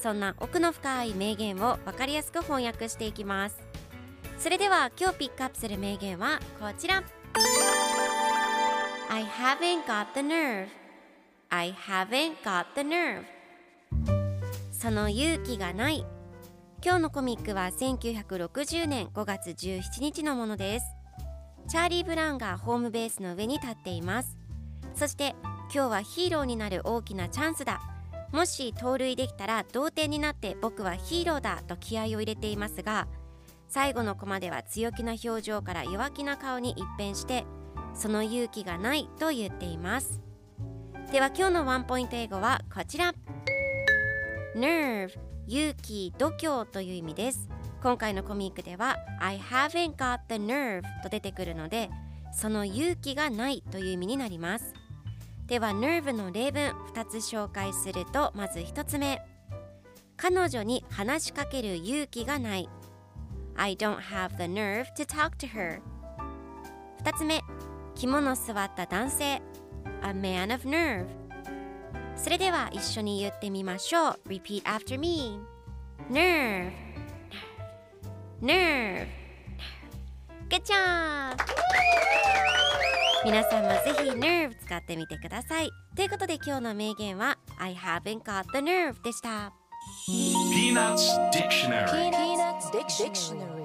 そんな奥の深い名言を分かりやすく翻訳していきます。それでは今日ピックアップする名言はこちら。I haven't got the nerve. I haven't got the nerve. その勇気がない。今日のコミックは1960年5月17日のものです。チャーリー・ブランがホームベースの上に立っています。そして今日はヒーローになる大きなチャンスだ。もし盗塁できたら同点になって僕はヒーローだと気合を入れていますが最後のコマでは強気な表情から弱気な顔に一変してその勇気がないと言っています。では今日のワンポイント英語はこちら。Nerve 勇気度胸という意味です。今回のコミックでは I haven't got the nerve と出てくるのでその勇気がないという意味になります。では nerve の例文2つ紹介するとまず1つ目彼女に話しかける勇気がない I don't have the nerve to talk to her 2つ目肝の据わった男性 A man of nerve それでは一緒に言ってみましょう Repeat after me Nerve Nerve Nerve Good job! 皆さんもぜひ Nerve 使ってみてくださいということで今日の名言は I haven't got the nerve でした Peanuts Dictionary Peanuts Dictionary.